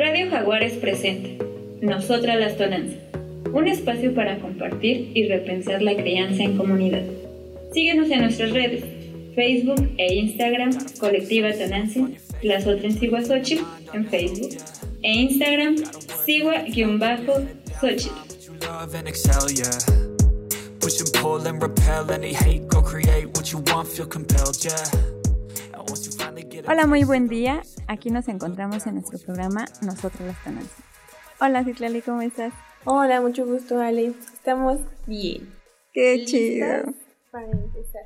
Radio Jaguares presenta Nosotras las Tonanzas, un espacio para compartir y repensar la crianza en comunidad. Síguenos en nuestras redes, Facebook e Instagram, Colectiva Tonantzin, las otras en en Facebook, e Instagram, Sigua-Xochitl. Hola, muy buen día. Aquí nos encontramos en nuestro programa Nosotros las Tonantzin. Hola, Citlali, ¿cómo estás? Hola, mucho gusto, Ale. Estamos bien. Qué chido. Para empezar.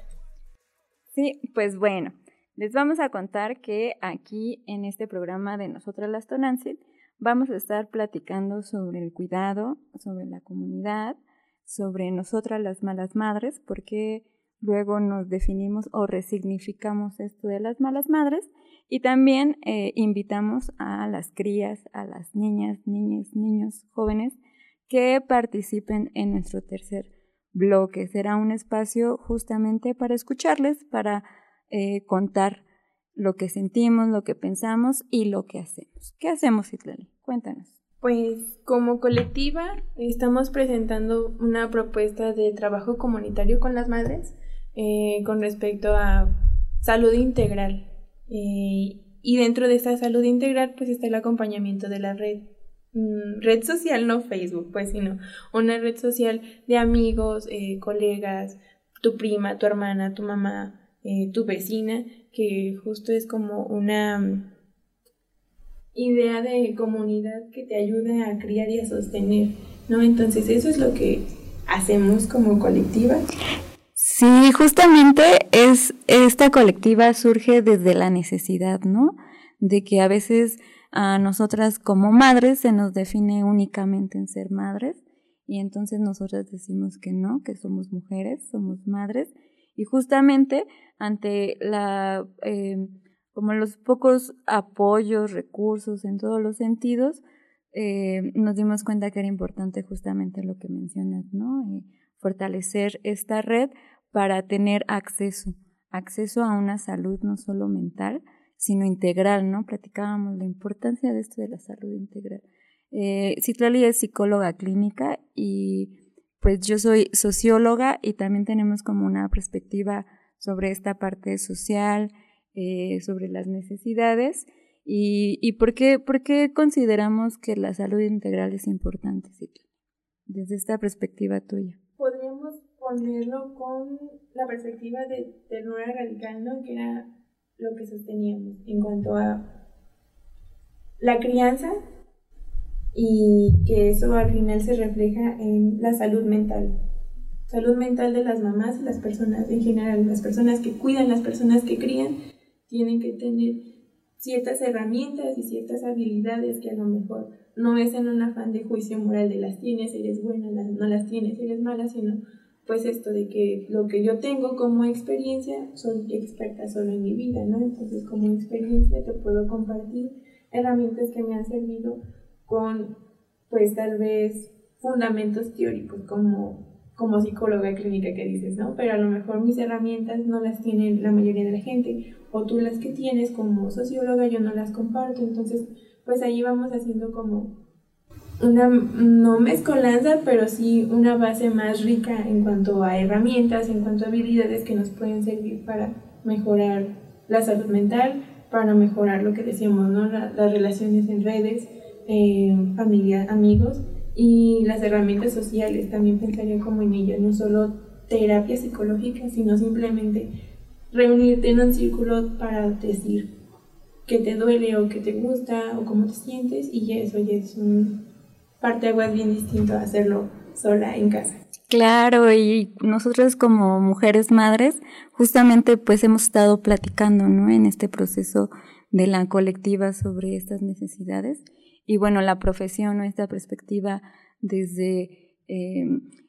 Sí, pues bueno, les vamos a contar que aquí en este programa de Nosotras las Tonantzin vamos a estar platicando sobre el cuidado, sobre la comunidad, sobre nosotras las malas madres, porque luego nos definimos o resignificamos esto de las malas madres y también eh, invitamos a las crías, a las niñas, niñas, niños, jóvenes que participen en nuestro tercer bloque. Será un espacio justamente para escucharles, para eh, contar lo que sentimos, lo que pensamos y lo que hacemos. ¿Qué hacemos, Itlali? Cuéntanos. Pues como colectiva estamos presentando una propuesta de trabajo comunitario con las madres eh, con respecto a salud integral. Eh, y dentro de esta salud integral pues está el acompañamiento de la red. Mm, red social, no Facebook, pues, sino una red social de amigos, eh, colegas, tu prima, tu hermana, tu mamá, tu vecina, que justo es como una mm, idea de comunidad que te ayude a criar y a sostener, ¿no? Entonces eso es lo que hacemos como colectiva. Sí, justamente es esta colectiva surge desde la necesidad, ¿no? De que a veces a nosotras como madres se nos define únicamente en ser madres y entonces nosotras decimos que no, que somos mujeres, somos madres y justamente ante la eh, como los pocos apoyos, recursos en todos los sentidos, eh, nos dimos cuenta que era importante justamente lo que mencionas, ¿no? Eh, fortalecer esta red para tener acceso, acceso a una salud no solo mental, sino integral, ¿no? Platicábamos la importancia de esto de la salud integral. Eh, Citlali es psicóloga clínica y pues yo soy socióloga y también tenemos como una perspectiva sobre esta parte social, eh, sobre las necesidades y, y por, qué, por qué consideramos que la salud integral es importante, Citlali, desde esta perspectiva tuya. Ponerlo con la perspectiva de ternura radical, ¿no? Que era lo que sosteníamos en cuanto a la crianza y que eso al final se refleja en la salud mental. Salud mental de las mamás las personas en general, las personas que cuidan, las personas que crían, tienen que tener ciertas herramientas y ciertas habilidades que a lo mejor no es en un afán de juicio moral de las tienes, eres buena, no las tienes, eres mala, sino pues esto de que lo que yo tengo como experiencia, soy experta solo en mi vida, ¿no? Entonces como experiencia te puedo compartir herramientas que me han servido con, pues tal vez, fundamentos teóricos como, como psicóloga clínica que dices, ¿no? Pero a lo mejor mis herramientas no las tiene la mayoría de la gente, o tú las que tienes como socióloga yo no las comparto, entonces pues ahí vamos haciendo como una no mezcolanza, pero sí una base más rica en cuanto a herramientas, en cuanto a habilidades que nos pueden servir para mejorar la salud mental, para mejorar lo que decíamos, ¿no? las relaciones en redes, eh, familia, amigos y las herramientas sociales. También pensaría como en ellas, no solo terapia psicológica, sino simplemente reunirte en un círculo para decir que te duele o que te gusta o cómo te sientes y eso ya es un parte agua es bien distinto hacerlo sola en casa. Claro, y nosotros como mujeres madres, justamente pues hemos estado platicando, ¿no? En este proceso de la colectiva sobre estas necesidades. Y bueno, la profesión o esta perspectiva desde eh,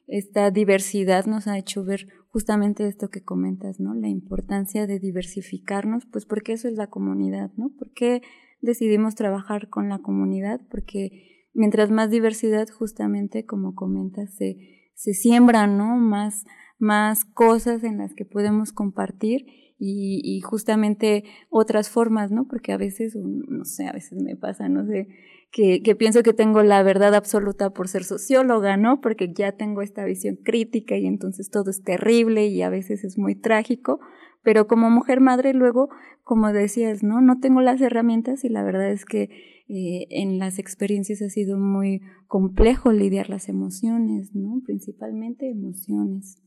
esta diversidad nos ha hecho ver justamente esto que comentas, ¿no? La importancia de diversificarnos, pues porque eso es la comunidad, ¿no? ¿Por qué decidimos trabajar con la comunidad? Porque mientras más diversidad, justamente como comentas, se, se siembran, ¿no? Más, más cosas en las que podemos compartir y, justamente otras formas, ¿no? Porque a veces, no sé, a veces me pasa, no sé, que, que, pienso que tengo la verdad absoluta por ser socióloga, ¿no? Porque ya tengo esta visión crítica y entonces todo es terrible y a veces es muy trágico, pero como mujer madre luego, como decías, ¿no? No tengo las herramientas y la verdad es que eh, en las experiencias ha sido muy complejo lidiar las emociones, ¿no? Principalmente emociones.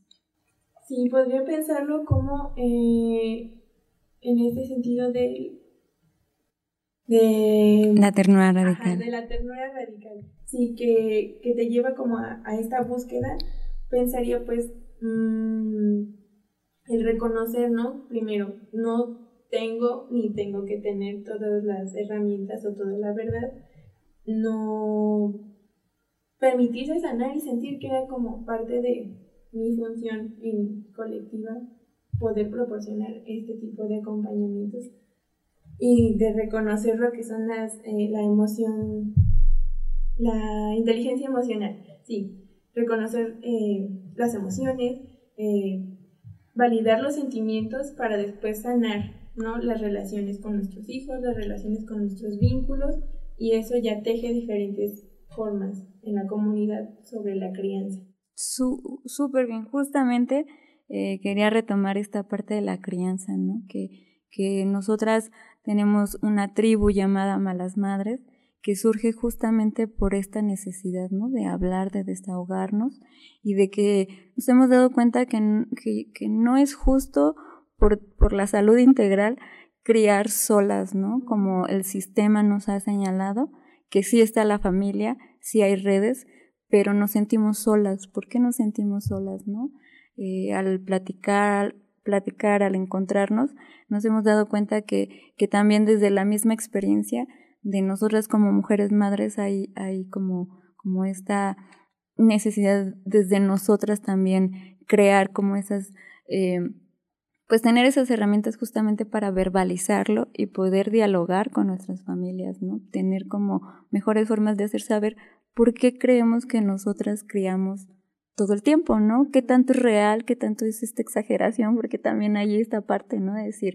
Sí, podría pensarlo como eh, en este sentido de, de la ternura radical. de la ternura radical. Sí, que, que te lleva como a, esta búsqueda. Pensaría pues mm, el reconocer, ¿no? Primero, no tengo ni tengo que tener todas las herramientas o toda la verdad. No permitirse sanar y sentir que era como parte de mi función colectiva poder proporcionar este tipo de acompañamientos y de reconocer lo que son las, eh, la emoción, la inteligencia emocional, sí, reconocer eh, las emociones, eh, validar los sentimientos para después sanar ¿no? las relaciones con nuestros hijos, las relaciones con nuestros vínculos y eso ya teje diferentes formas en la comunidad sobre la crianza súper bien. Justamente eh, quería retomar esta parte de la crianza, ¿no? Que, que nosotras tenemos una tribu llamada Malas Madres que surge justamente por esta necesidad, ¿no? De hablar, de desahogarnos y de que nos hemos dado cuenta que, que, que no es justo por, por la salud integral criar solas, ¿no? Como el sistema nos ha señalado, que sí está la familia, sí hay redes, pero nos sentimos solas. ¿Por qué nos sentimos solas, no? Eh, al platicar, platicar, al encontrarnos, nos hemos dado cuenta que, que también desde la misma experiencia de nosotras como mujeres madres hay, hay como, como esta necesidad desde nosotras también crear como esas, eh, pues tener esas herramientas justamente para verbalizarlo y poder dialogar con nuestras familias, ¿no? Tener como mejores formas de hacer saber ¿por qué creemos que nosotras criamos todo el tiempo, ¿no? ¿Qué tanto es real? ¿Qué tanto es esta exageración? Porque también hay esta parte, ¿no? De decir,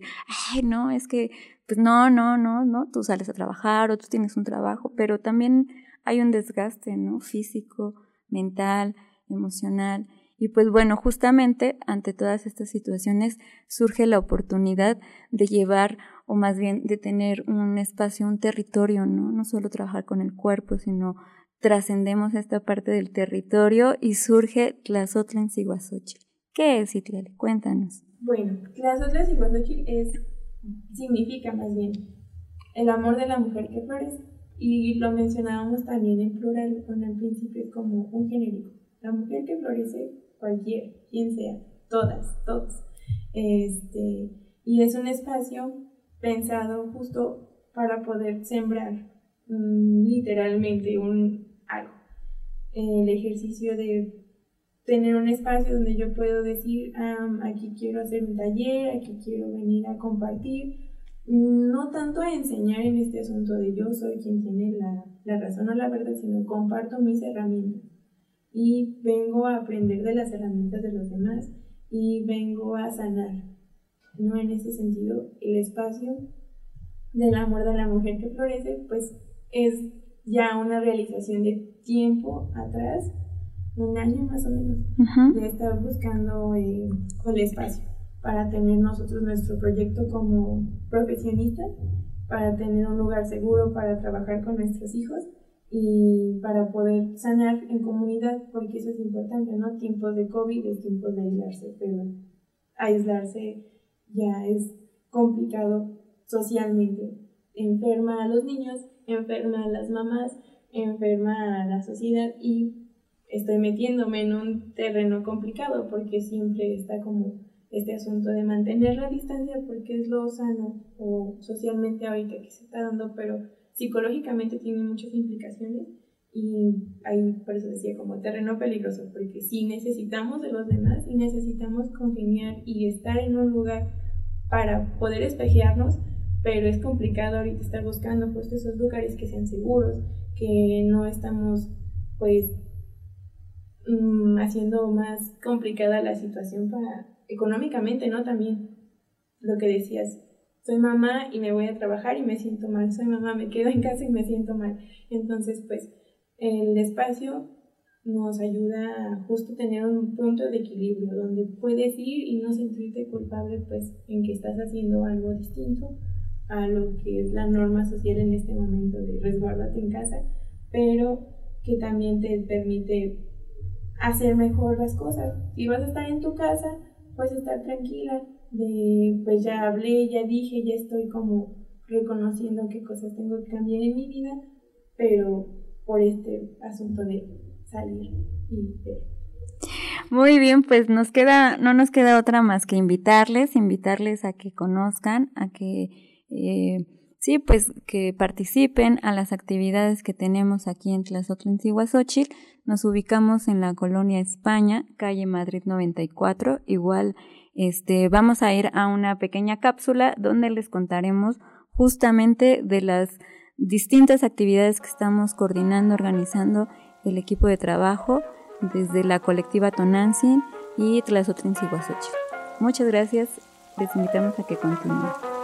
ay, no, es que, pues no, no, no, no, tú sales a trabajar o tú tienes un trabajo, pero también hay un desgaste, ¿no? Físico, mental, emocional. Y pues bueno, justamente ante todas estas situaciones surge la oportunidad de llevar o más bien de tener un espacio, un territorio, ¿no? No solo trabajar con el cuerpo, sino trascendemos esta parte del territorio y surge Tlazotla en Ciguazochil. ¿Qué es Itlali? Cuéntanos. Bueno, Tlazotla en Ciguazochil es, significa más bien el amor de la mujer que florece. Y lo mencionábamos también en plural con el principio como un genérico. La mujer que florece, cualquiera, quien sea, todas, todos. Este, y es un espacio pensado justo para poder sembrar mm, literalmente un, algo. El ejercicio de tener un espacio donde yo puedo decir, aquí quiero hacer un taller, aquí quiero venir a compartir, no tanto a enseñar en este asunto de yo soy quien tiene la, la razón o la verdad, sino comparto mis herramientas y vengo a aprender de las herramientas de los demás y vengo a sanar. No en ese sentido, el espacio del amor de la mujer que florece, pues es ya una realización de tiempo atrás, un año más o menos, de estar buscando eh, el espacio para tener nosotros nuestro proyecto como profesionistas, para tener un lugar seguro para trabajar con nuestros hijos y para poder sanar en comunidad, porque eso es importante, ¿no? Tiempos de COVID es tiempo de aislarse, pero aislarse ya es complicado socialmente. Enferma a los niños, enferma a las mamás, enferma a la sociedad y estoy metiéndome en un terreno complicado porque siempre está como este asunto de mantener la distancia porque es lo sano o socialmente ahorita que se está dando, pero psicológicamente tiene muchas implicaciones y ahí por eso decía como terreno peligroso, porque si necesitamos de los demás y necesitamos congeniar y estar en un lugar para poder espejearnos, pero es complicado ahorita estar buscando pues esos lugares que sean seguros, que no estamos pues mm, haciendo más complicada la situación para económicamente, ¿no? También lo que decías, soy mamá y me voy a trabajar y me siento mal, soy mamá, me quedo en casa y me siento mal. Entonces, pues, el espacio nos ayuda a justo tener un punto de equilibrio donde puedes ir y no sentirte culpable, pues, en que estás haciendo algo distinto a lo que es la norma social en este momento de resguardarte en casa, pero que también te permite hacer mejor las cosas. Si vas a estar en tu casa, puedes estar tranquila, de pues ya hablé, ya dije, ya estoy como reconociendo qué cosas tengo que cambiar en mi vida, pero por este asunto de salir y ver. Muy bien, pues nos queda, no nos queda otra más que invitarles, invitarles a que conozcan, a que eh, sí, pues que participen a las actividades que tenemos aquí en Tlazotl, en Nos ubicamos en la colonia España, calle Madrid 94, igual este, vamos a ir a una pequeña cápsula donde les contaremos justamente de las distintas actividades que estamos coordinando, organizando el equipo de trabajo desde la colectiva Tonantzin y Tlazotrin Muchas gracias, les invitamos a que continúen.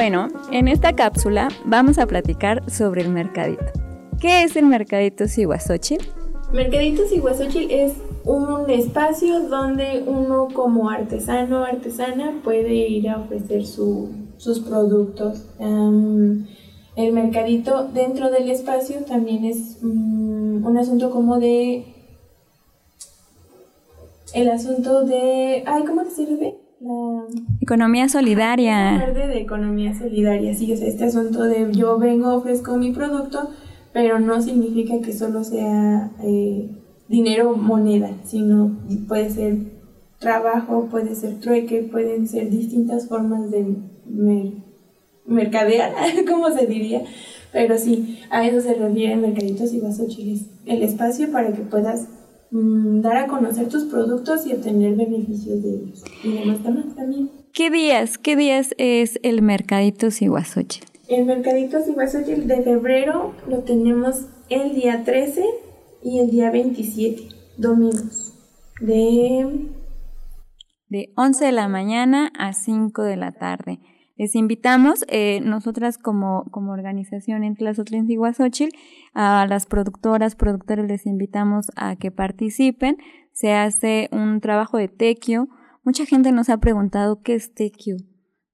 Bueno, en esta cápsula vamos a platicar sobre el mercadito. ¿Qué es el mercadito Siguasochil? Mercadito Siguasochil es un espacio donde uno como artesano o artesana puede ir a ofrecer sus productos. el mercadito dentro del espacio también es mm, un asunto como de... El asunto de... Ay, ¿cómo te sirve? Economía solidaria. De economía solidaria, sí, o sea, este asunto de yo vengo, ofrezco mi producto, pero no significa que solo sea eh, dinero moneda, sino puede ser trabajo, puede ser trueque, pueden ser distintas formas de mercadear, como se diría, pero sí, a eso se refiere Mercaditos y Vaso Chiles, el espacio para que puedas Mm, dar a conocer tus productos y obtener beneficios de ellos. Y demás también. ¿Qué días, qué días es el Mercadito Siguasochil? El Mercadito Siguasochil de febrero lo tenemos el día 13 y el día 27, domingos, de... De 11 de la mañana a 5 de la tarde. Les invitamos, eh, nosotras como, como organización en Tlazotlen Iguazochil, a las productoras, productores les invitamos a que participen. Se hace un trabajo de tequio mucha gente nos ha preguntado qué es tequio.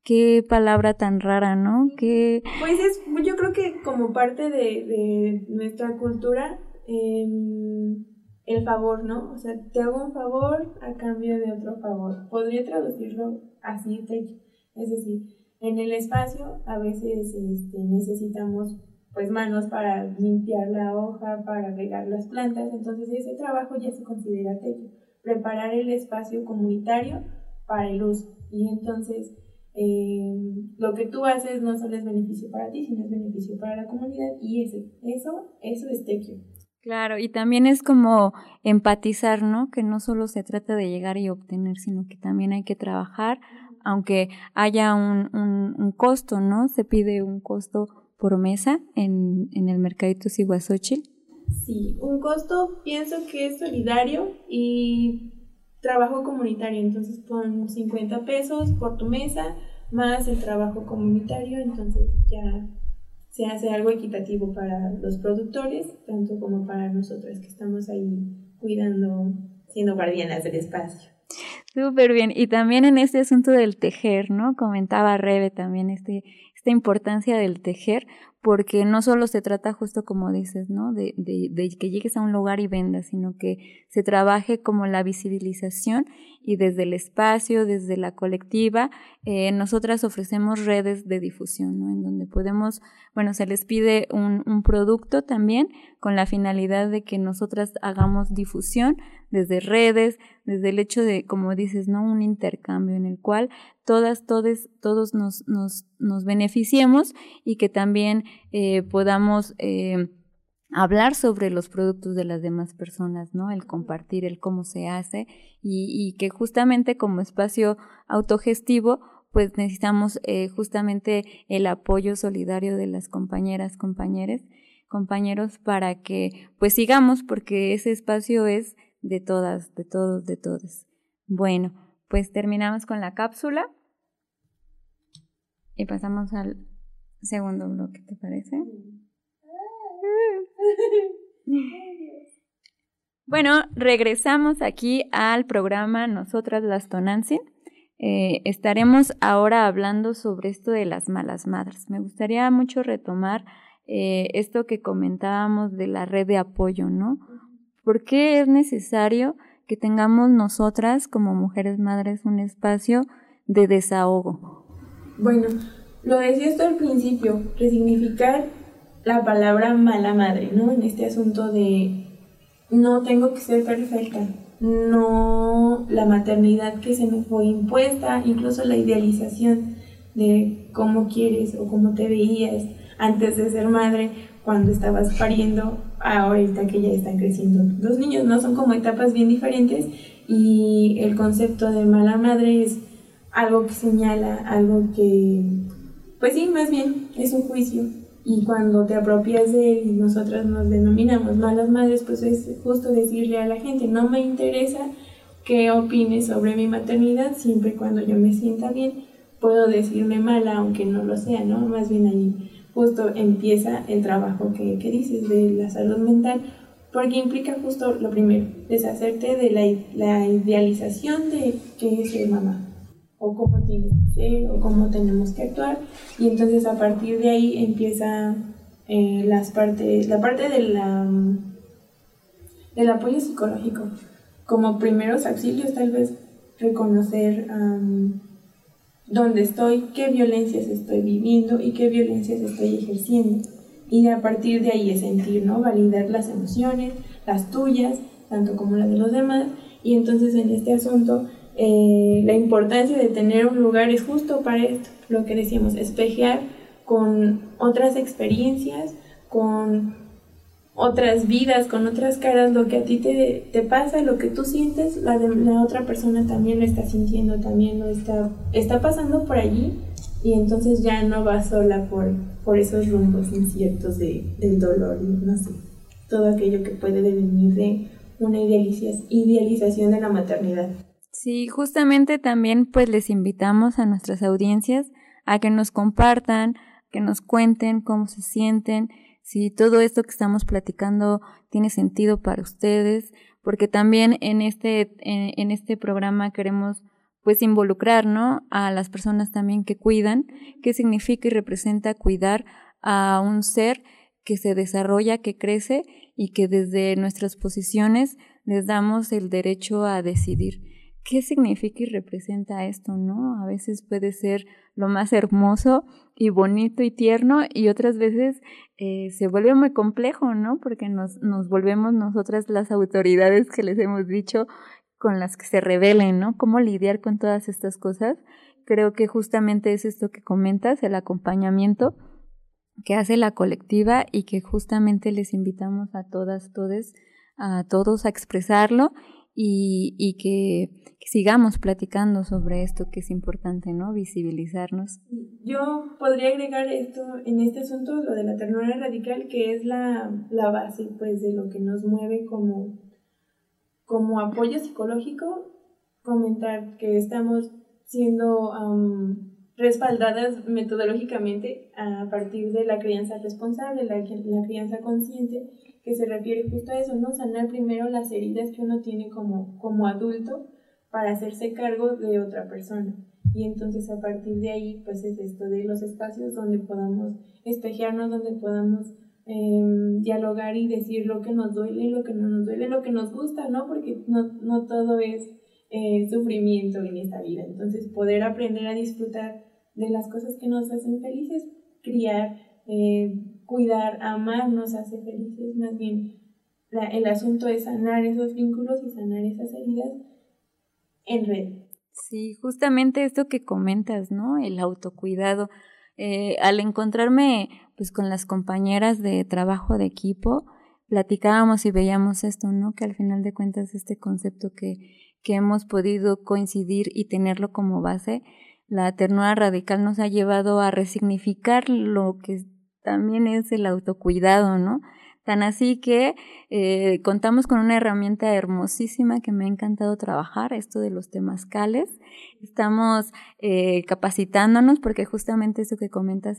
Qué palabra tan rara, ¿no? Que Pues es, yo creo que como parte de, nuestra cultura, em, el favor, ¿no? O sea, te hago un favor a cambio de otro favor. Podría traducirlo así, tequio. Es decir, en el espacio a veces este, necesitamos pues manos para limpiar la hoja, para regar las plantas, entonces ese trabajo ya se considera techo, preparar el espacio comunitario para el uso. Y entonces eh, lo que tú haces no solo es beneficio para ti, sino es beneficio para la comunidad y ese, eso, eso es tequio. Claro, y también es como empatizar, ¿no? Que no solo se trata de llegar y obtener, sino que también hay que trabajar, aunque haya un, un, costo, ¿no? Se pide un costo por mesa en, en el mercadito Siguazochil? Sí, un costo pienso que es solidario y trabajo comunitario, entonces pon 50 pesos por tu mesa más el trabajo comunitario, entonces ya se hace algo equitativo para los productores, tanto como para nosotras que estamos ahí cuidando, siendo guardianas del espacio. Súper bien. Y también en este asunto del tejer, ¿no? Comentaba Rebe también este, esta importancia del tejer, porque no solo se trata justo como dices, ¿no? De, de, de, que llegues a un lugar y vendas, sino que se trabaje como la visibilización y desde el espacio, desde la colectiva, eh, nosotras ofrecemos redes de difusión, ¿no? En donde podemos, bueno, se les pide un, un producto también con la finalidad de que nosotras hagamos difusión desde redes, desde el hecho de, como dices, ¿no? Un intercambio en el cual todas, todos, todos nos, nos, nos beneficiemos y que también eh, podamos eh, hablar sobre los productos de las demás personas, ¿no? El compartir, el cómo se hace y, que justamente como espacio autogestivo pues necesitamos eh, justamente el apoyo solidario de las compañeras, compañeros, compañeros para que pues sigamos porque ese espacio es de todas, de todos, de todos. Bueno, pues terminamos con la cápsula y pasamos al segundo bloque, ¿te parece? Bueno, regresamos aquí al programa Nosotras las Tonantzin. Eh, estaremos ahora hablando sobre esto de las malas madres. Me gustaría mucho retomar eh, esto que comentábamos de la red de apoyo, ¿no? ¿Por qué es necesario que tengamos nosotras como mujeres madres un espacio de desahogo? Bueno, lo decía esto al principio, resignificar la palabra mala madre, ¿no? En este asunto de no tengo que ser perfecta, no la maternidad que se me fue impuesta, incluso la idealización de cómo quieres o cómo te veías antes de ser madre, cuando estabas pariendo, ahorita que ya están creciendo los niños, ¿no? Son como etapas bien diferentes y el concepto de mala madre es algo que señala, algo que pues sí, más bien, es un juicio. Y cuando te apropias de él y nosotras nos denominamos malas madres, pues es justo decirle a la gente, no me interesa que opines sobre mi maternidad, siempre cuando yo me sienta bien, puedo decirme mala, aunque no lo sea, ¿no? Más bien ahí justo empieza el trabajo que, que dices de la salud mental, porque implica justo lo primero, deshacerte de la, idealización de que es ser mamá o cómo tiene que ser o cómo tenemos que actuar. Y entonces a partir de ahí empieza eh, las partes, la parte de la, del apoyo psicológico. Como primeros auxilios tal vez reconocer dónde estoy, qué violencias estoy viviendo y qué violencias estoy ejerciendo. Y a partir de ahí es sentir, ¿no? Validar las emociones, las tuyas, tanto como las de los demás. Y entonces en este asunto eh, la importancia de tener un lugar es justo para esto, lo que decíamos, espejear con otras experiencias, con otras vidas, con otras caras, lo que a ti te, te pasa, lo que tú sientes, la, de, la otra persona también lo está sintiendo, también lo está, está pasando por allí y entonces ya no va sola por, por esos rumbos inciertos de, del dolor y no sé, todo aquello que puede devenir de una idealización de la maternidad. Sí, justamente también pues les invitamos a nuestras audiencias a que nos compartan, que nos cuenten cómo se sienten, si todo esto que estamos platicando tiene sentido para ustedes, porque también en este, en, este programa queremos pues involucrar, ¿no? A las personas también que cuidan, qué significa y representa cuidar a un ser que se desarrolla, que crece y que desde nuestras posiciones les damos el derecho a decidir. ¿Qué significa y representa esto, no? A veces puede ser lo más hermoso y bonito y tierno y otras veces eh, se vuelve muy complejo, ¿no? Porque nos, nos volvemos nosotras las autoridades que les hemos dicho con las que se revelen, ¿no? Cómo lidiar con todas estas cosas. Creo que justamente es esto que comentas, el acompañamiento que hace la colectiva y que justamente les invitamos a todas, todes, a todos a expresarlo y, y que, sigamos platicando sobre esto que es importante, ¿no? Visibilizarnos. Yo podría agregar esto en este asunto, lo de la ternura radical, que es la, la base, pues, de lo que nos mueve como como apoyo psicológico, comentar que estamos siendo respaldadas metodológicamente a partir de la crianza responsable, la, la, crianza consciente, que se refiere justo a eso, ¿no? Sanar primero las heridas que uno tiene como, como adulto para hacerse cargo de otra persona. Y entonces a partir de ahí, pues es esto de los espacios donde podamos espejearnos, donde podamos Em, dialogar y decir lo que nos duele, lo que no nos duele, lo que nos gusta, ¿no? Porque no, no todo es eh, sufrimiento en esta vida. Entonces, poder aprender a disfrutar de las cosas que nos hacen felices, criar, eh, cuidar, amar nos hace felices, más bien el asunto es sanar esos vínculos y sanar esas heridas en red. Sí, justamente esto que comentas, ¿no? El autocuidado. Eh, al encontrarme pues con las compañeras de trabajo de equipo, platicábamos y veíamos esto, ¿no? Que al final de cuentas este concepto que, que hemos podido coincidir y tenerlo como base, la ternura radical nos ha llevado a resignificar lo que también es el autocuidado, ¿no? Tan así que eh, contamos con una herramienta hermosísima que me ha encantado trabajar, esto de los temazcales. Estamos eh, capacitándonos porque justamente eso que comenta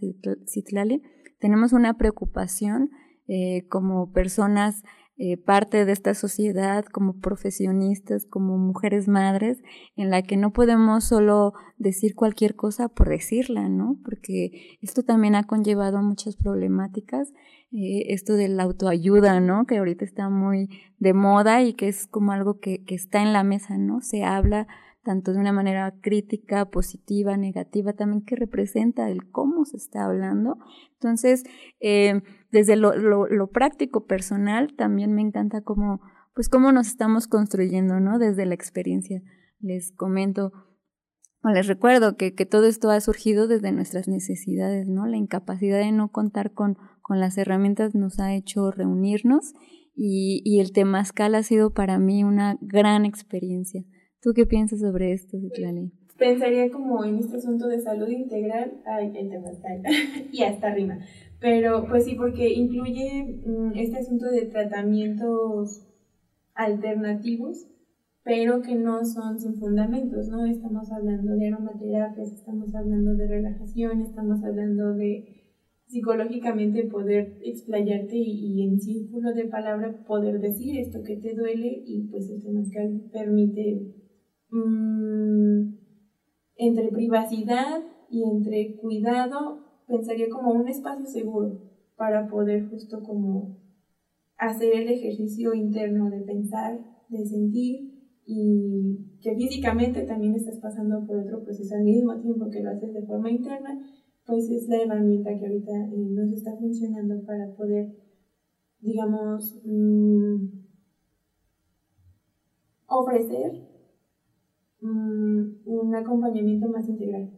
Citlali, tenemos una preocupación eh, como personas eh, parte de esta sociedad, como profesionistas, como mujeres madres, en la que no podemos solo decir cualquier cosa por decirla, ¿no? Porque esto también ha conllevado muchas problemáticas, eh, esto de la autoayuda, ¿no? Que ahorita está muy de moda y que es como algo que, que está en la mesa, ¿no? Se habla tanto de una manera crítica, positiva, negativa, también que representa el cómo se está hablando. Entonces, eh, desde lo, lo, práctico personal, también me encanta cómo, pues cómo nos estamos construyendo, ¿no? Desde la experiencia. Les comento, o les recuerdo que, que todo esto ha surgido desde nuestras necesidades, ¿no? La incapacidad de no contar con, con las herramientas nos ha hecho reunirnos y, y el Temazcal ha sido para mí una gran experiencia ¿Tú qué piensas sobre esto, Citlali? Pensaría como en este asunto de salud integral, ay, el tema está y hasta rima. Pero pues sí, porque incluye mm, este asunto de tratamientos alternativos, pero que no son sin fundamentos, ¿no? Estamos hablando de aromaterapias, estamos hablando de relajación, estamos hablando de psicológicamente poder explayarte y, en círculo de palabra poder decir esto que te duele y pues el temazcal permite Mm, entre privacidad y entre cuidado, pensaría como un espacio seguro para poder justo como hacer el ejercicio interno de pensar, de sentir y que físicamente también estás pasando por otro proceso al mismo tiempo que lo haces de forma interna, pues es la herramienta que ahorita eh, nos está funcionando para poder, digamos, mm, ofrecer un acompañamiento más integral.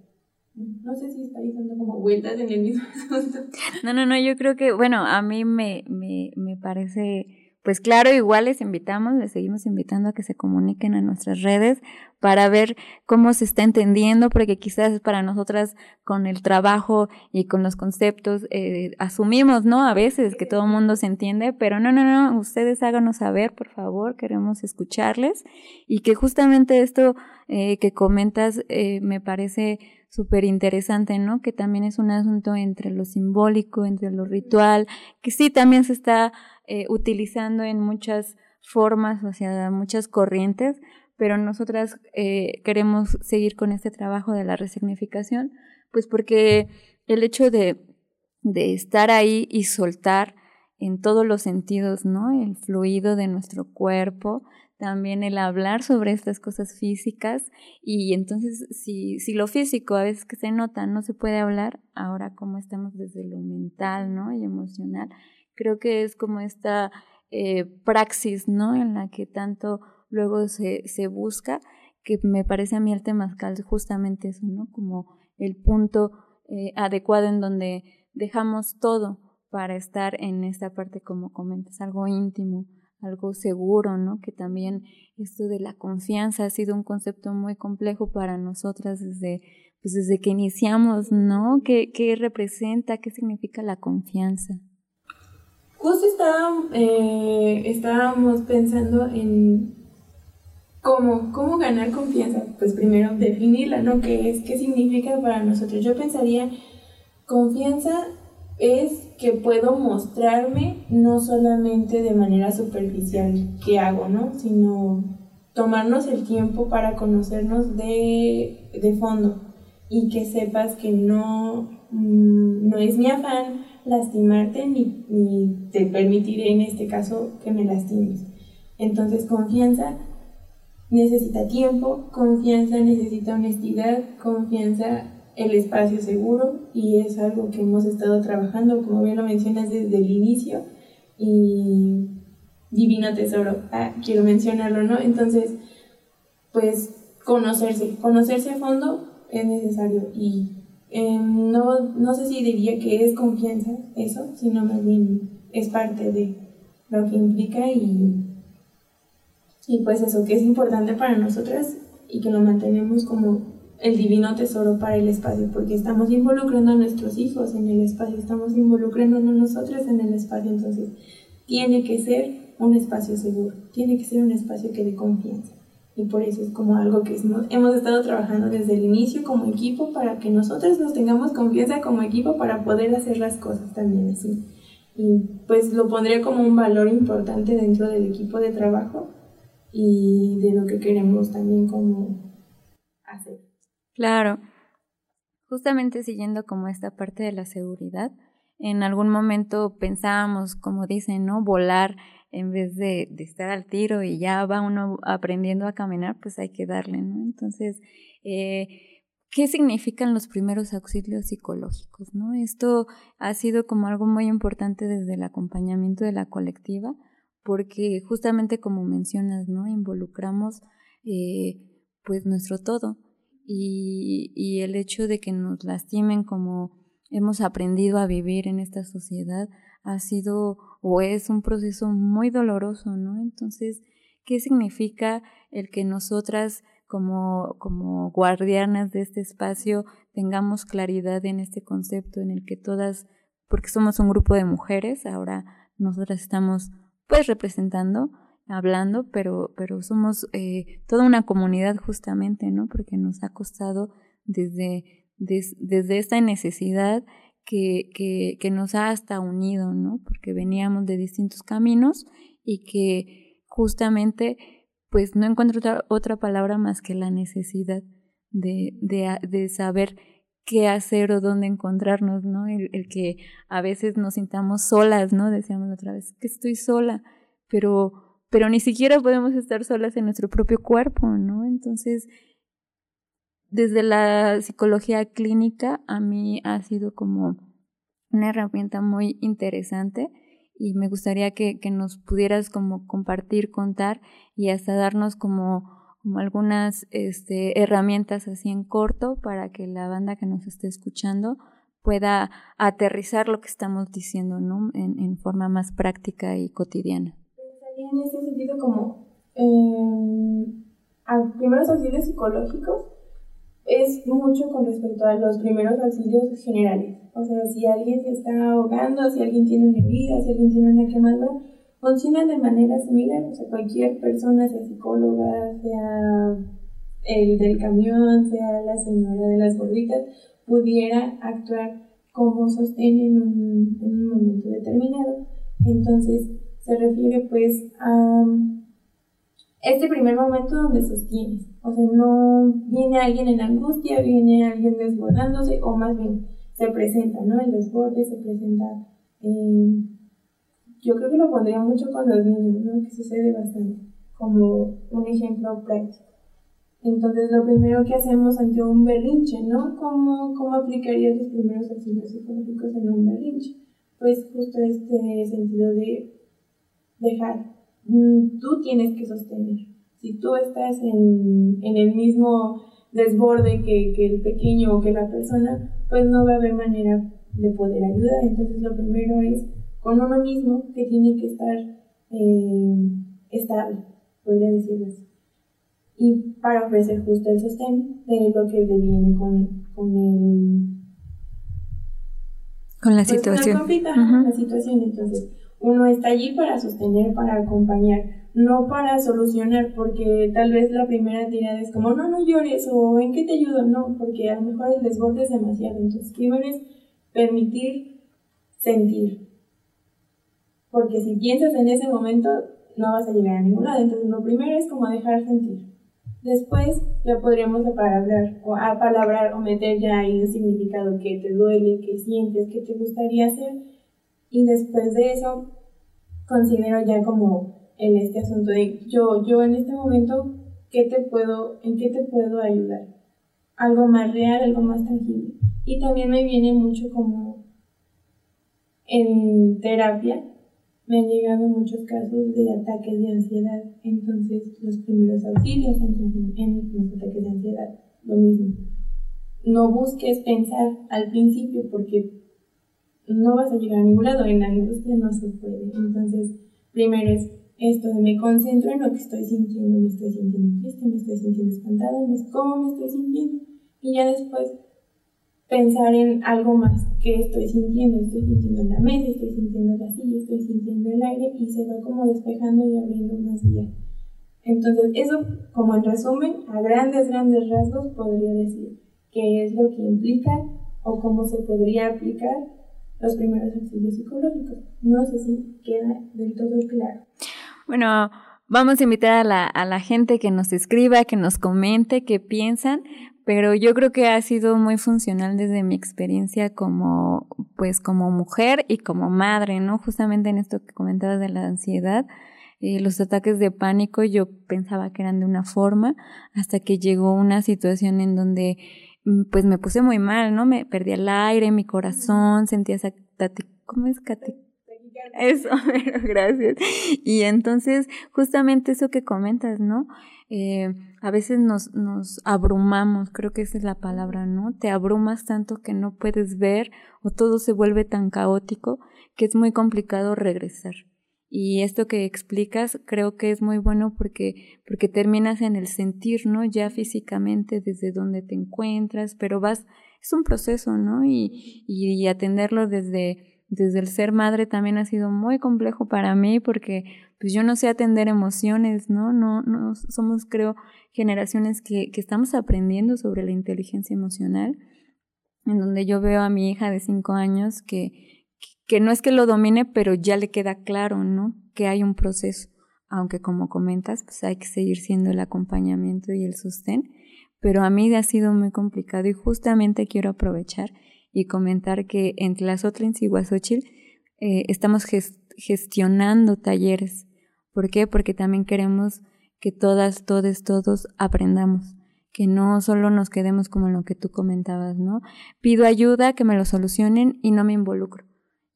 No sé si estáis dando como vueltas en el mismo asunto. No, no, no, yo creo que, bueno, a mí me, me, me parece pues claro, igual les invitamos, les seguimos invitando a que se comuniquen a nuestras redes para ver cómo se está entendiendo, porque quizás para nosotras con el trabajo y con los conceptos eh, asumimos, ¿no? A veces que todo el mundo se entiende, pero no, no, no, ustedes háganos saber, por favor, queremos escucharles y que justamente esto eh, que comentas eh, me parece súper interesante, ¿no? Que también es un asunto entre lo simbólico, entre lo ritual, que sí también se está eh, utilizando en muchas formas, o sea, muchas corrientes, pero nosotras eh, queremos seguir con este trabajo de la resignificación, pues porque el hecho de, de estar ahí y soltar en todos los sentidos, ¿no? El fluido de nuestro cuerpo, también el hablar sobre estas cosas físicas y entonces si, si lo físico a veces que se nota no se puede hablar, ahora como estamos desde lo mental, ¿no? Y emocional, creo que es como esta eh, praxis, ¿no? En la que tanto luego se, se busca, que me parece a mí el temazcal justamente eso, ¿no? Como el punto eh, adecuado en donde dejamos todo para estar en esta parte, como comentas, algo íntimo, algo seguro, ¿no? Que también esto de la confianza ha sido un concepto muy complejo para nosotras desde, pues desde que iniciamos, ¿no? ¿Qué, qué representa, qué significa la confianza? Justo eh, estábamos pensando en cómo, cómo ganar confianza. Pues primero definirla, ¿no? ¿Qué es? ¿Qué significa para nosotros? Yo pensaría, confianza es que puedo mostrarme no solamente de manera superficial que hago, ¿no? Sino tomarnos el tiempo para conocernos de, de fondo y que sepas que no, mm, no es mi afán lastimarte ni, ni te permitiré en este caso que me lastimes. Entonces confianza necesita tiempo, confianza necesita honestidad, confianza el espacio seguro y es algo que hemos estado trabajando, como bien lo mencionas, desde el inicio y divino tesoro, ah, quiero mencionarlo, ¿no? Entonces, pues conocerse, conocerse a fondo es necesario y em, no, no sé si diría que es confianza eso, sino más bien es parte de lo que implica y, y pues eso que es importante para nosotras y que lo mantenemos como el divino tesoro para el espacio, porque estamos involucrando a nuestros hijos en el espacio, estamos involucrándonos nosotros en el espacio, entonces tiene que ser un espacio seguro, tiene que ser un espacio que dé confianza. Y por eso es como algo que hemos estado trabajando desde el inicio como equipo para que nosotros nos tengamos confianza como equipo para poder hacer las cosas también así. Y pues lo pondría como un valor importante dentro del equipo de trabajo y de lo que queremos también como. Claro. Justamente siguiendo como esta parte de la seguridad, en algún momento pensábamos, como dicen, ¿no? Volar en vez de, estar al tiro y ya va uno aprendiendo a caminar, pues hay que darle, ¿no? Entonces, eh, ¿qué significan los primeros auxilios psicológicos, ¿no? Esto ha sido como algo muy importante desde el acompañamiento de la colectiva, porque justamente como mencionas, ¿no? Involucramos eh, pues nuestro todo y, el hecho de que nos lastimen como hemos aprendido a vivir en esta sociedad ha sido o es un proceso muy doloroso, ¿no? Entonces, ¿qué significa el que nosotras como, como guardianas de este espacio tengamos claridad en este concepto en el que todas, porque somos un grupo de mujeres, ahora nosotras estamos pues representando, hablando, pero, pero somos eh, toda una comunidad justamente, ¿no? Porque nos ha costado desde, desde esta necesidad que, que, que, nos ha hasta unido, ¿no? Porque veníamos de distintos caminos y que justamente, pues no encuentro otra, otra palabra más que la necesidad de, de, de saber qué hacer o dónde encontrarnos, ¿no? El, el, que a veces nos sintamos solas, ¿no? Decíamos otra vez que estoy sola, pero pero ni siquiera podemos estar solas en nuestro propio cuerpo, ¿no? Entonces, desde la psicología clínica, a mí ha sido como una herramienta muy interesante y me gustaría que, que nos pudieras como compartir, contar y hasta darnos como, como algunas este, herramientas así en corto para que la banda que nos esté escuchando pueda aterrizar lo que estamos diciendo, ¿no? En, en forma más práctica y cotidiana en este sentido como eh, a primeros auxilios psicológicos es mucho con respecto a los primeros auxilios generales. O sea, si alguien se está ahogando, si alguien tiene una herida, si alguien tiene una quemadura, funcionan de manera similar. O sea, cualquier persona, sea psicóloga, sea el del camión, sea la señora de las gorditas, pudiera actuar como sostén en un, en un momento determinado. Entonces, se refiere pues a este primer momento donde sostienes. O sea, no viene alguien en angustia, viene alguien desbordándose, o más bien se presenta, ¿no? El desborde se presenta. Eh, yo creo que lo pondría mucho con los niños, ¿no? Que sucede bastante, como un ejemplo práctico. Entonces, lo primero que hacemos ante un berrinche, ¿no? ¿Cómo, cómo aplicarías los primeros auxilios psicológicos en un berrinche? Pues justo este sentido de dejar Mm, tú tienes que sostener. Si tú estás en, en el mismo desborde que, que, el pequeño o que la persona, pues no va a haber manera de poder ayudar. Entonces lo primero es con uno mismo que tiene que estar eh, estable, podría decirlo así. Y para ofrecer justo el sostén de lo que le viene con, con el... Con la pues, situación. Con la situación. Entonces, uno está allí para sostener, para acompañar, no para solucionar, porque tal vez la primera tirada es como, no, no llores o en qué te ayudo, no, porque a lo mejor el desborde es demasiado. Entonces, primero es permitir sentir. Porque si piensas en ese momento, no vas a llegar a ningún lado. Entonces, lo primero es como dejar sentir. Después ya podríamos apalabrar o apalabrar o meter ya ahí un significado que te duele, que sientes, que te gustaría hacer y después de eso, considero ya como en este asunto de yo, yo en este momento, ¿qué te puedo, en qué te puedo ayudar? Algo más real, algo más tangible. Y también me viene mucho como en terapia, me han llegado muchos casos de ataques de ansiedad, entonces los primeros auxilios en, en los ataques de ansiedad, lo mismo. No busques pensar al principio porque no vas a llegar a ningún lado, en la angustia no se puede. Entonces, primero es esto me concentro en lo que estoy sintiendo, me estoy sintiendo triste, me estoy sintiendo espantada, cómo me estoy sintiendo. Y ya después pensar en algo más que estoy sintiendo, estoy sintiendo la mesa, estoy sintiendo la silla, estoy sintiendo el aire y se va como despejando y abriendo más vías. Entonces, eso como en resumen, a grandes, grandes rasgos podría decir qué es lo que implica o cómo se podría aplicar los primeros auxilios psicológicos. No sé si queda del todo claro. Bueno, vamos a invitar a la, a la gente que nos escriba, que nos comente qué piensan, pero yo creo que ha sido muy funcional desde mi experiencia como, pues, como mujer y como madre, ¿no? Justamente en esto que comentabas de la ansiedad. Eh, los ataques de pánico yo pensaba que eran de una forma hasta que llegó una situación en donde pues me puse muy mal, ¿no? Me perdí el aire, mi corazón, sentía esa ¿cómo es cati? Eso, gracias. Y entonces, justamente eso que comentas, ¿no? Eh, a veces nos, nos abrumamos, creo que esa es la palabra, ¿no? Te abrumas tanto que no puedes ver o todo se vuelve tan caótico que es muy complicado regresar. Y esto que explicas creo que es muy bueno porque, porque terminas en el sentir, ¿no? Ya físicamente desde donde te encuentras, pero vas, es un proceso, ¿no? Y, y, atenderlo desde, desde el ser madre también ha sido muy complejo para mí porque pues yo no sé atender emociones, ¿no? No, no somos, creo, generaciones que, que estamos aprendiendo sobre la inteligencia emocional, en donde yo veo a mi hija de cinco años que, que no es que lo domine, pero ya le queda claro, ¿no? Que hay un proceso, aunque como comentas, pues hay que seguir siendo el acompañamiento y el sostén, pero a mí ha sido muy complicado y justamente quiero aprovechar y comentar que en Tlazotlin y Huazochil eh, estamos gestionando talleres. ¿Por qué? Porque también queremos que todas, todos, todos aprendamos que no solo nos quedemos como lo que tú comentabas, ¿no? Pido ayuda, que me lo solucionen y no me involucro.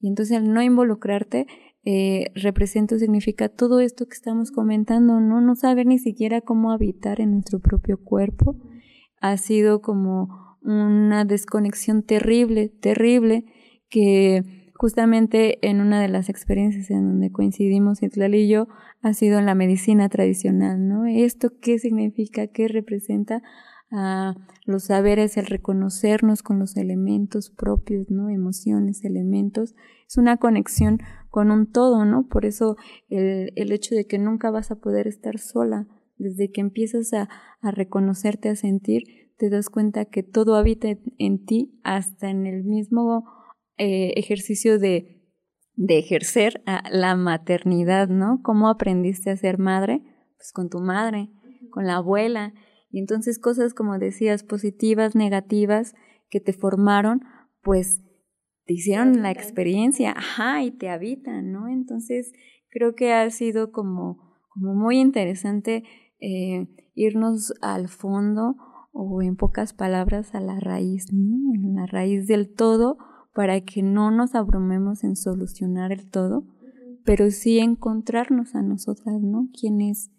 Y entonces al no involucrarte, eh, representa o significa todo esto que estamos comentando, ¿no? No saber ni siquiera cómo habitar en nuestro propio cuerpo. Ha sido como una desconexión terrible, terrible, que justamente en una de las experiencias en donde coincidimos Itlal y yo, ha sido en la medicina tradicional, ¿no? ¿Esto qué significa? ¿Qué representa? A los saberes, el reconocernos con los elementos propios, ¿no? Emociones, elementos, es una conexión con un todo, ¿no? Por eso el, el hecho de que nunca vas a poder estar sola, desde que empiezas a, a reconocerte, a sentir, te das cuenta que todo habita en, ti, hasta en el mismo eh, ejercicio de, de ejercer la maternidad, ¿no? ¿Cómo aprendiste a ser madre? pues con tu madre, con la abuela, y entonces cosas como decías, positivas, negativas, que te formaron, pues te hicieron la experiencia, ajá, y te habitan, ¿no? Entonces creo que ha sido como, como muy interesante eh, irnos al fondo o en pocas palabras a la raíz, ¿no? En la raíz del todo para que no nos abrumemos en solucionar el todo, pero sí encontrarnos a nosotras, ¿no? ¿Quién es,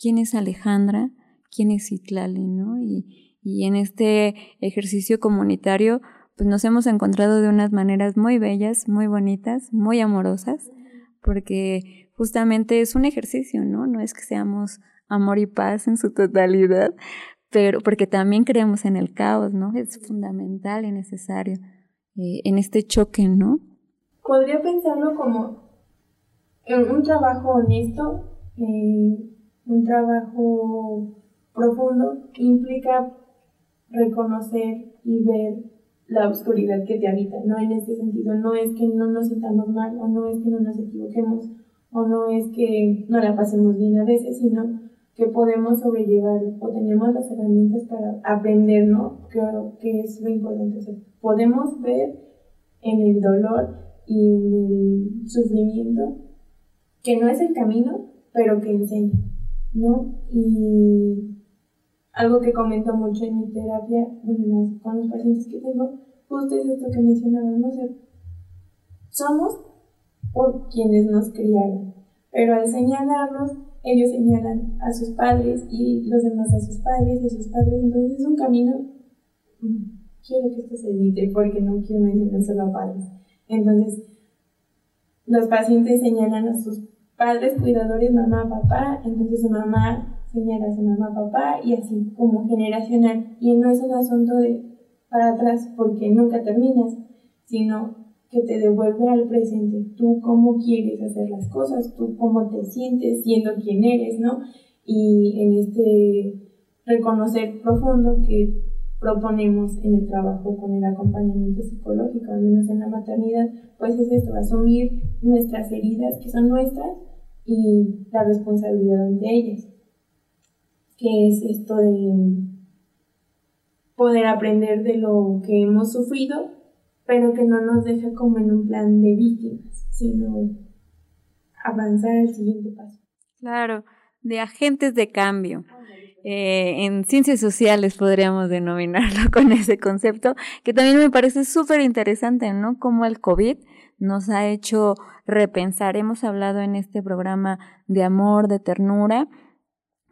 quién es Alejandra? ¿Quién es Itlali, no? Y, y en este ejercicio comunitario, pues nos hemos encontrado de unas maneras muy bellas, muy bonitas, muy amorosas, porque justamente es un ejercicio, ¿no? No es que seamos amor y paz en su totalidad, pero porque también creemos en el caos, ¿no? Es fundamental y necesario eh, en este choque, ¿no? Podría pensarlo como un trabajo honesto, eh, un trabajo profundo, implica reconocer y ver la oscuridad que te habita, ¿no? En este sentido, no es que no nos sintamos mal, o no es que no nos equivoquemos, o no es que no la pasemos bien a veces, sino que podemos sobrellevar o tenemos las herramientas para aprender, ¿no? Que es lo importante. podemos ver en el dolor y en el sufrimiento que no es el camino, pero que enseña, ¿no? Y algo que comento mucho en mi terapia, con los pacientes que tengo, justo es esto que mencionábamos, ¿no? somos por quienes nos criaron, pero al señalarnos ellos señalan a sus padres y los demás a sus padres y a sus padres. Entonces es un camino, mm, quiero que esto se edite porque no quiero mencionar solo a padres. Entonces, los pacientes señalan a sus padres cuidadores, mamá, papá, entonces su mamá señala a su mamá, papá y así como generacional. Y no es un asunto de para atrás porque nunca terminas, sino que te devuelve al presente, tú cómo quieres hacer las cosas, tú cómo te sientes siendo quien eres, ¿no? Y en este reconocer profundo que proponemos en el trabajo con el acompañamiento psicológico, al menos en la maternidad, pues es esto, asumir nuestras heridas que son nuestras y la responsabilidad de ellas, que es esto de poder aprender de lo que hemos sufrido pero que no nos deja como en un plan de víctimas, sino avanzar al siguiente paso. Claro, de agentes de cambio. Eh, en ciencias sociales podríamos denominarlo con ese concepto, que también me parece súper interesante, ¿no? Como el COVID nos ha hecho repensar. Hemos hablado en este programa de amor, de ternura,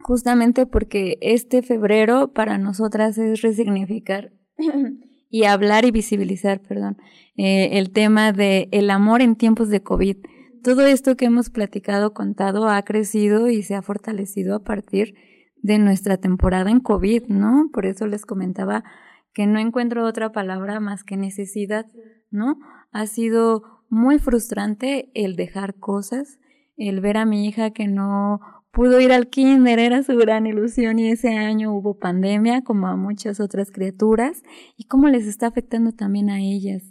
justamente porque este febrero para nosotras es resignificar y hablar y visibilizar, perdón, eh, el tema de el amor en tiempos de COVID. Todo esto que hemos platicado, contado, ha crecido y se ha fortalecido a partir de nuestra temporada en COVID, ¿no? Por eso les comentaba que no encuentro otra palabra más que necesidad, ¿no? Ha sido muy frustrante el dejar cosas, el ver a mi hija que no pudo ir al kinder, era su gran ilusión y ese año hubo pandemia como a muchas otras criaturas y cómo les está afectando también a ellas,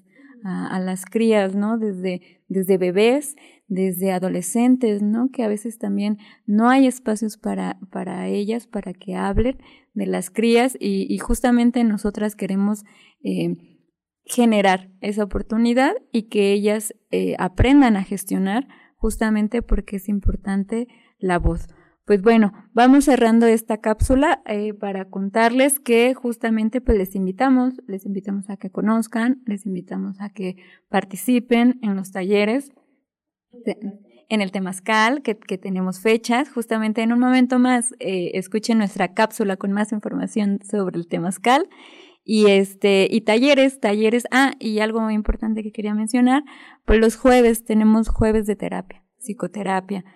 a, las crías, ¿no? Desde, desde bebés, desde adolescentes, ¿no? Que a veces también no hay espacios para, para ellas, para que hablen de las crías y, justamente nosotras queremos eh, generar esa oportunidad y que ellas eh, aprendan a gestionar justamente porque es importante la voz. Pues bueno, vamos cerrando esta cápsula eh, para contarles que justamente pues les invitamos, les invitamos a que conozcan, les invitamos a que participen en los talleres, en el Temazcal, que, que tenemos fechas. Justamente en un momento más eh, escuchen nuestra cápsula con más información sobre el Temazcal. Y este, y talleres, talleres, ah, y algo muy importante que quería mencionar, pues los jueves tenemos jueves de terapia, psicoterapia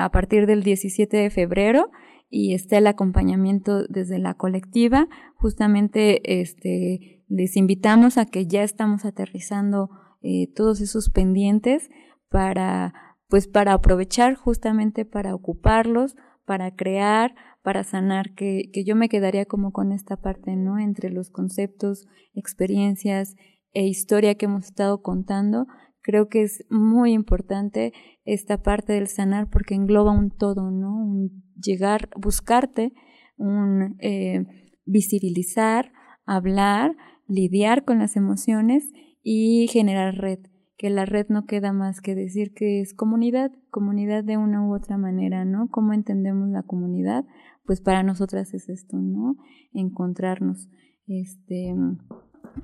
a partir del 17 de febrero y está el acompañamiento desde la colectiva. Justamente este, les invitamos a que ya estamos aterrizando eh, todos esos pendientes para, pues para aprovechar justamente para ocuparlos, para crear, para sanar, que, que yo me quedaría como con esta parte, ¿no? Entre los conceptos, experiencias e historia que hemos estado contando, Creo que es muy importante esta parte del sanar porque engloba un todo, ¿no? Un llegar, buscarte, un eh, visibilizar, hablar, lidiar con las emociones y generar red. Que la red no queda más que decir que es comunidad, comunidad de una u otra manera, ¿no? ¿Cómo entendemos la comunidad? Pues para nosotras es esto, ¿no? Encontrarnos. Este,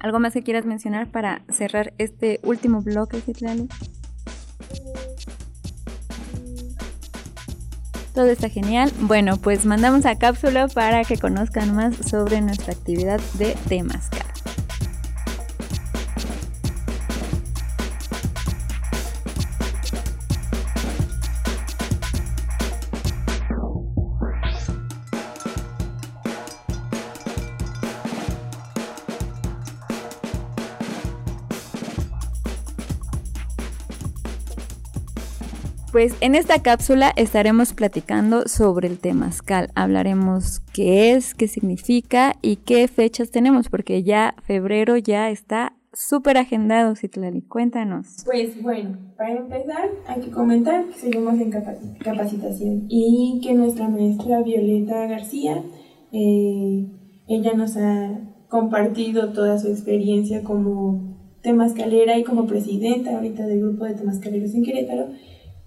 ¿Algo más que quieras mencionar para cerrar este último bloque, Citlali? Todo está genial. Bueno, pues mandamos a cápsula para que conozcan más sobre nuestra actividad de Temascal. Pues en esta cápsula estaremos platicando sobre el temazcal. Hablaremos qué es, qué significa y qué fechas tenemos, porque ya febrero ya está súper agendado, Citlali. Cuéntanos. Pues bueno, para empezar hay que comentar que seguimos en capacitación y que nuestra maestra Violeta García, eh, ella nos ha compartido toda su experiencia como temascalera y como presidenta ahorita del grupo de temascaleros en Querétaro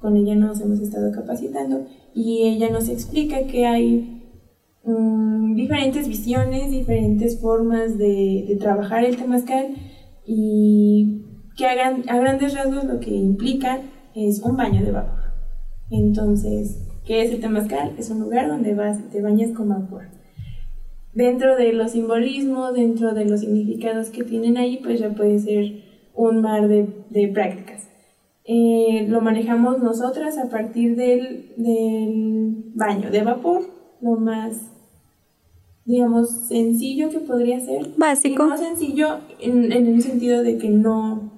con ella nos hemos estado capacitando y ella nos explica que hay mm, diferentes visiones, diferentes formas de, trabajar el temazcal y que a, a, grandes rasgos lo que implica es un baño de vapor. Entonces, ¿qué es el temazcal? Es un lugar donde vas, te bañas con vapor. Dentro de los simbolismos, dentro de los significados que tienen ahí, pues ya puede ser un mar de, de prácticas. Eh, lo manejamos nosotras a partir del, baño de vapor, lo más, digamos, sencillo que podría ser. Básico. más sencillo en, en el sentido de que no...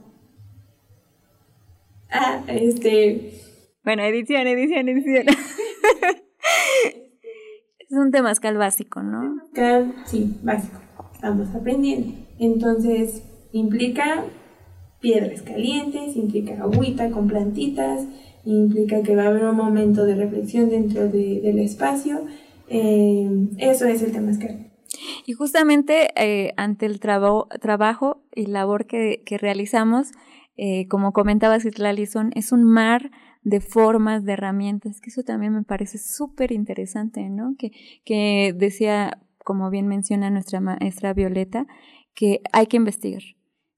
Ah, este... Bueno, edición, edición, edición. es un temazcal básico, ¿no? sí, básico. Estamos aprendiendo. Entonces, implica piedras calientes, implica agüita con plantitas, implica que va a haber un momento de reflexión dentro del espacio. Eh, eso es el temazcal. Y justamente eh, ante el trabajo y labor que, realizamos, eh, como comentaba Citlali, es un mar de formas, de herramientas, que eso también me parece súper interesante, ¿no? Que, que decía, como bien menciona nuestra maestra Violeta, que hay que investigar,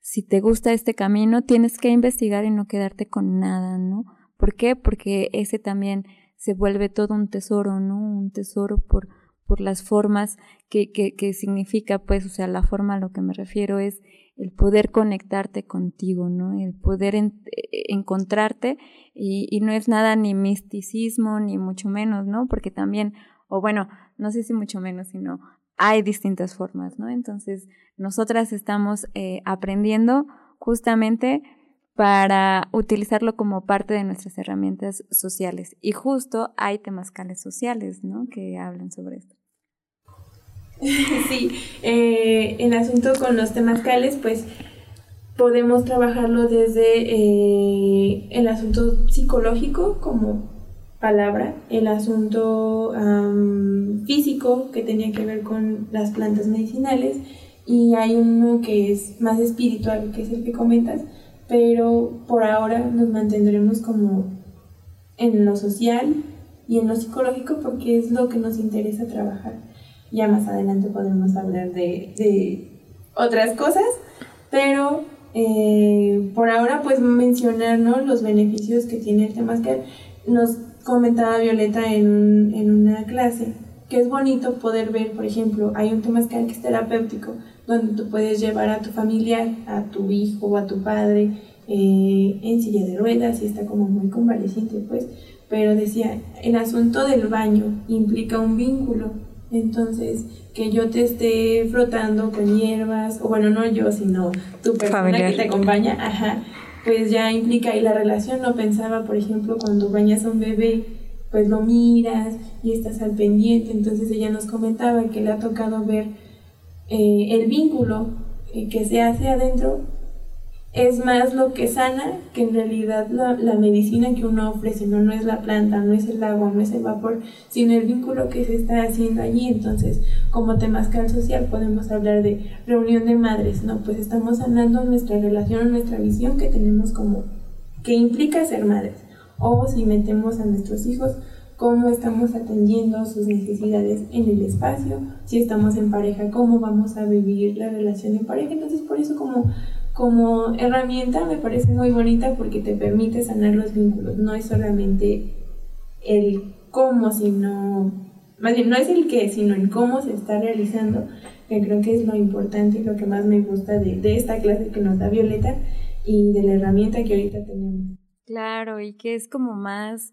si te gusta este camino, tienes que investigar y no quedarte con nada, ¿no? ¿Por qué? Porque ese también se vuelve todo un tesoro, ¿no? Un tesoro por, por las formas que, que, que significa, pues, o sea, la forma a lo que me refiero es el poder conectarte contigo, ¿no? El poder eh, encontrarte y, y, no es nada ni misticismo ni mucho menos, ¿no? Porque también, o bueno, no sé si mucho menos, sino hay distintas formas, ¿no? Entonces, nosotras estamos eh, aprendiendo justamente para utilizarlo como parte de nuestras herramientas sociales. Y justo hay temazcales sociales, ¿no? Que hablan sobre esto. Sí, eh, el asunto con los temazcales, pues podemos trabajarlo desde eh, el asunto psicológico como palabra el asunto físico que tenía que ver con las plantas medicinales y hay uno que es más espiritual, que es el que comentas, pero por ahora nos mantendremos como en lo social y en lo psicológico porque es lo que nos interesa trabajar. Ya más adelante podremos hablar de, otras cosas, pero eh, por ahora pues mencionar los beneficios que tiene el tema que nos comentaba Violeta en, en una clase, que es bonito poder ver, por ejemplo, hay un temazcal que es terapéutico, donde tú puedes llevar a tu familiar, a tu hijo o a tu padre eh, en silla de ruedas y está como muy convaleciente, pues. Pero decía, el asunto del baño implica un vínculo. Entonces, que yo te esté frotando con hierbas, o bueno, no yo, sino tu persona que te acompaña, ajá, pues ya implica y la relación no pensaba, por ejemplo, cuando bañas a un bebé, pues lo miras y estás al pendiente, entonces ella nos comentaba que le ha tocado ver eh, el vínculo eh, que se hace adentro es más lo que sana que en realidad la, la, medicina que uno ofrece, ¿no? no es la planta, no es el agua, no es el vapor, sino el vínculo que se está haciendo allí. Entonces, como temascal social podemos hablar de reunión de madres, ¿no? Pues estamos sanando nuestra relación, nuestra visión que tenemos como, que implica ser madres. O si metemos a nuestros hijos, cómo estamos atendiendo sus necesidades en el espacio, si estamos en pareja, cómo vamos a vivir la relación en pareja. Entonces, por eso como como herramienta me parece muy bonita porque te permite sanar los vínculos. No es solamente el cómo, sino, más bien no es el qué, sino el cómo se está realizando, que creo que es lo importante y lo que más me gusta de, de esta clase que nos da Violeta y de la herramienta que ahorita tenemos. Claro, y que es como más,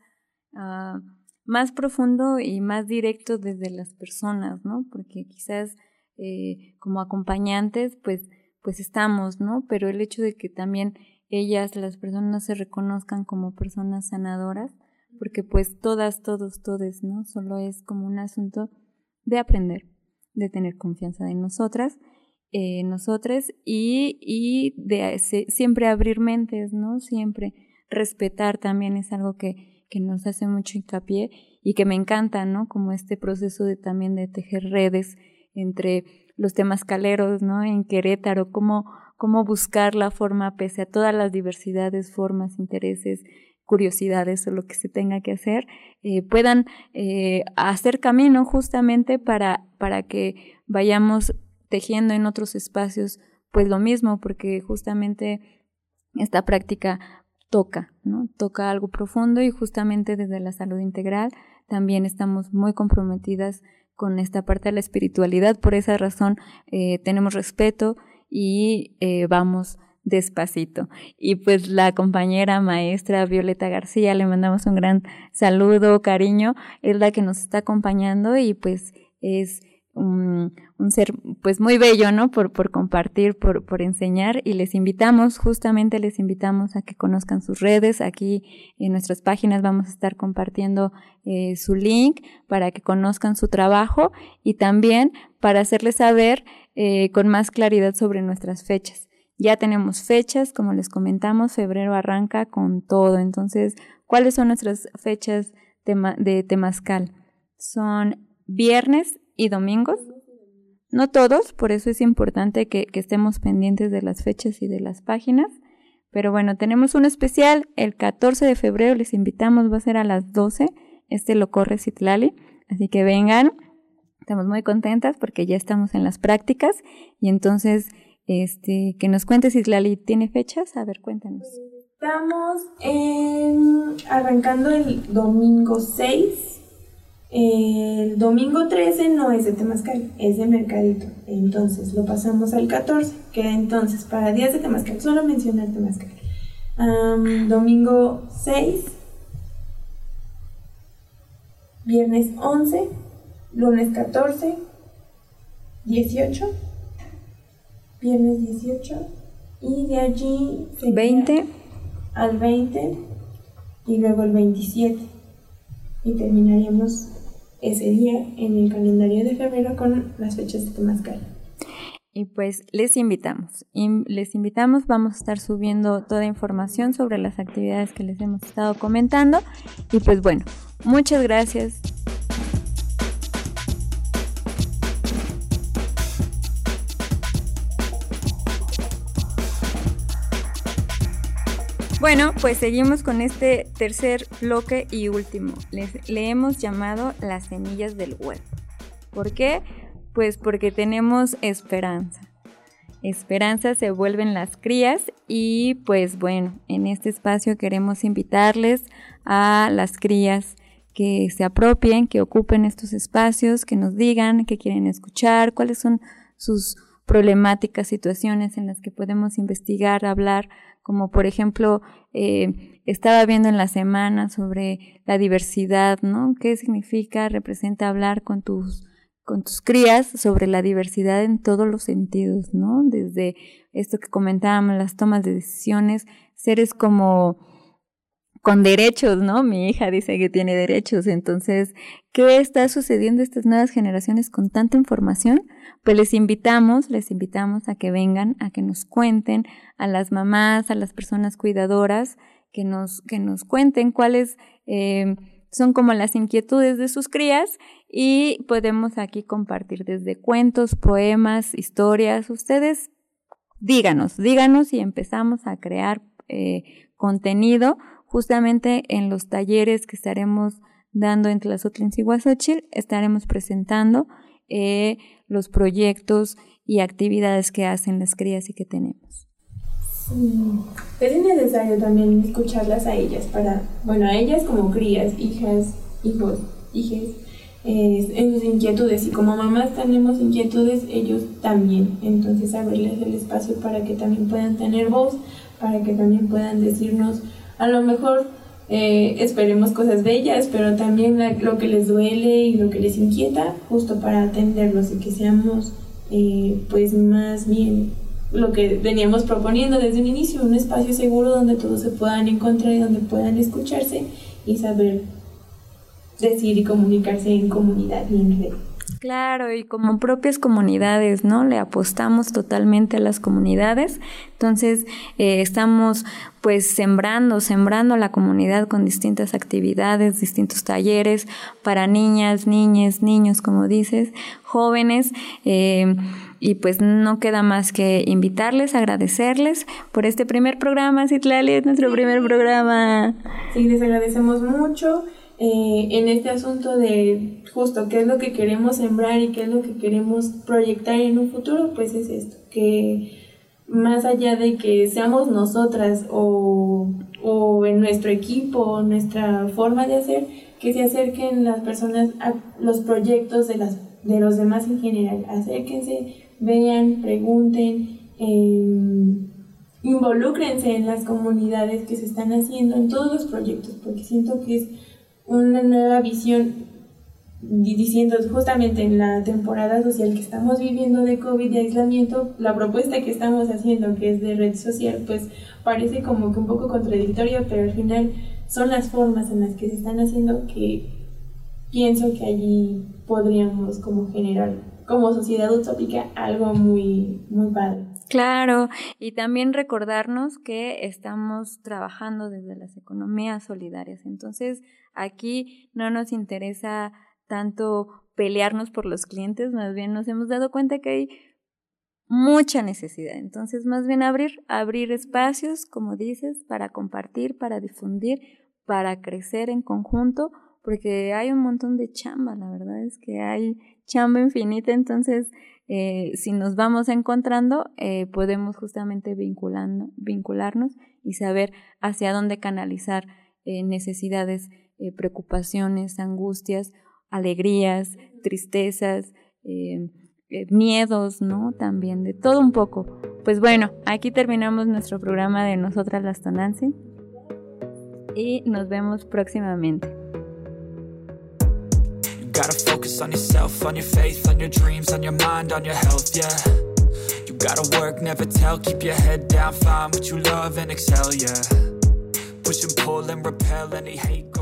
uh, más profundo y más directo desde las personas, ¿no? Porque quizás eh, como acompañantes, pues pues estamos, ¿no? Pero el hecho de que también ellas, las personas, se reconozcan como personas sanadoras, porque pues todas, todos, todes, ¿no? Solo es como un asunto de aprender, de tener confianza en nosotras, eh, nosotras y, y de siempre abrir mentes, ¿no? Siempre respetar también es algo que, que nos hace mucho hincapié y que me encanta, ¿no? Como este proceso de también de tejer redes entre los temas caleros, ¿no? En Querétaro, cómo, cómo buscar la forma, pese a todas las diversidades, formas, intereses, curiosidades o lo que se tenga que hacer, eh, puedan eh, hacer camino justamente para, para que vayamos tejiendo en otros espacios, pues lo mismo, porque justamente esta práctica toca, ¿no? Toca algo profundo y justamente desde la salud integral también estamos muy comprometidas con esta parte de la espiritualidad. Por esa razón eh, tenemos respeto y eh, vamos despacito. Y pues la compañera maestra Violeta García, le mandamos un gran saludo, cariño, es la que nos está acompañando y pues es un, ser pues muy bello, ¿no? Por, por compartir, por, por enseñar y les invitamos, justamente les invitamos a que conozcan sus redes. Aquí en nuestras páginas vamos a estar compartiendo eh, su link para que conozcan su trabajo y también para hacerles saber eh, con más claridad sobre nuestras fechas. Ya tenemos fechas, como les comentamos, febrero arranca con todo. Entonces, ¿cuáles son nuestras fechas de, Temazcal? Son viernes y domingos. No todos, por eso es importante que, estemos pendientes de las fechas y de las páginas. Pero bueno, tenemos un especial el 14 de febrero, les invitamos, va a ser a las 12. Este lo corre Citlali, así que vengan. Estamos muy contentas porque ya estamos en las prácticas y entonces este que nos cuente Citlali, ¿tiene fechas? A ver, cuéntanos. Estamos arrancando el domingo 6 el domingo 13 no es de Temazcal, es de Mercadito. Entonces lo pasamos al 14. que entonces para días de Temazcal, solo mencionar Temazcal. domingo 6, viernes 11, lunes 14, 18, viernes 18 y de allí 20 al 20 y luego el 27 y terminaríamos ese día en el calendario de febrero con las fechas de Temazcal. Y pues les invitamos, les invitamos, vamos a estar subiendo toda información sobre las actividades que les hemos estado comentando. Y pues bueno, muchas gracias Bueno, pues seguimos con este tercer bloque y último. le hemos llamado las semillas del web. ¿Por qué? Pues porque tenemos esperanza. Esperanza se vuelven las crías y pues bueno, en este espacio queremos invitarles a las crías que se apropien, que ocupen estos espacios, que nos digan qué quieren escuchar, cuáles son sus problemáticas, situaciones en las que podemos investigar, hablar como por ejemplo eh, estaba viendo en la semana sobre la diversidad, ¿no? ¿Qué significa, representa hablar con tus con tus crías sobre la diversidad en todos los sentidos, ¿no? Desde esto que comentábamos, las tomas de decisiones, seres como con derechos, ¿no? Mi hija dice que tiene derechos. Entonces, ¿qué está sucediendo estas nuevas generaciones con tanta información? Pues les invitamos, les invitamos a que vengan, a que nos cuenten, a las mamás, a las personas cuidadoras, que nos, que nos cuenten cuáles eh, son como las inquietudes de sus crías y podemos aquí compartir desde cuentos, poemas, historias. Ustedes díganos, díganos y empezamos a crear eh, contenido justamente en los talleres que estaremos dando en Tlazotl y estaremos presentando eh, los proyectos y actividades que hacen las crías y que tenemos. Es necesario también escucharlas a ellas para, bueno, a ellas como crías, hijas, hijos, hijes, en sus inquietudes. Y como mamás tenemos inquietudes, ellos también. Entonces abrirles el espacio para que también puedan tener voz, para que también puedan decirnos, a lo mejor eh, esperemos cosas bellas, pero también lo que les duele y lo que les inquieta, justo para atenderlos y que seamos eh, pues más bien lo que veníamos proponiendo desde un inicio, un espacio seguro donde todos se puedan encontrar y donde puedan escucharse y saber decir y comunicarse en comunidad y en red. Claro, y como propias comunidades, ¿no? Le apostamos totalmente a las comunidades. Entonces, eh, estamos pues sembrando, sembrando la comunidad con distintas actividades, distintos talleres para niñas, niñas, niños, como dices, jóvenes. Eh, y pues no queda más que invitarles, agradecerles por este primer programa, Citlali, es nuestro primer programa. Sí, les agradecemos mucho. Eh, en este asunto de justo qué es lo que queremos sembrar y qué es lo que queremos proyectar en un futuro, pues es esto, que más allá de que seamos nosotras o, o en nuestro equipo, nuestra forma de hacer, que se acerquen las personas a los proyectos de, las, de los demás en general, acérquense, vean, pregunten, eh, en las comunidades que se están haciendo, en todos los proyectos, porque siento que es una nueva visión diciendo justamente en la temporada social que estamos viviendo de COVID y aislamiento, la propuesta que estamos haciendo, que es de red social, pues parece como que un poco contradictoria, pero al final son las formas en las que se están haciendo que pienso que allí podríamos como generar como sociedad utópica algo muy, muy padre. Claro, y también recordarnos que estamos trabajando desde las economías solidarias. Entonces, aquí no nos interesa tanto pelearnos por los clientes, más bien nos hemos dado cuenta que hay mucha necesidad. Entonces, más bien abrir, abrir espacios, como dices, para compartir, para difundir, para crecer en conjunto, porque hay un montón de chamba, la verdad es que hay chamba infinita, entonces eh, si nos vamos encontrando, eh, podemos justamente vinculando, vincularnos y saber hacia dónde canalizar eh, necesidades, preocupaciones, angustias, alegrías, tristezas, miedos, ¿no? También de todo un poco. Pues bueno, aquí terminamos nuestro programa de Nosotras las Tonancy y nos vemos próximamente. gotta focus on yourself, on your faith, on your dreams, on your mind, on your health, yeah. You gotta work, never tell, keep your head down, find what you love and excel, yeah. Push and pull and repel any hate,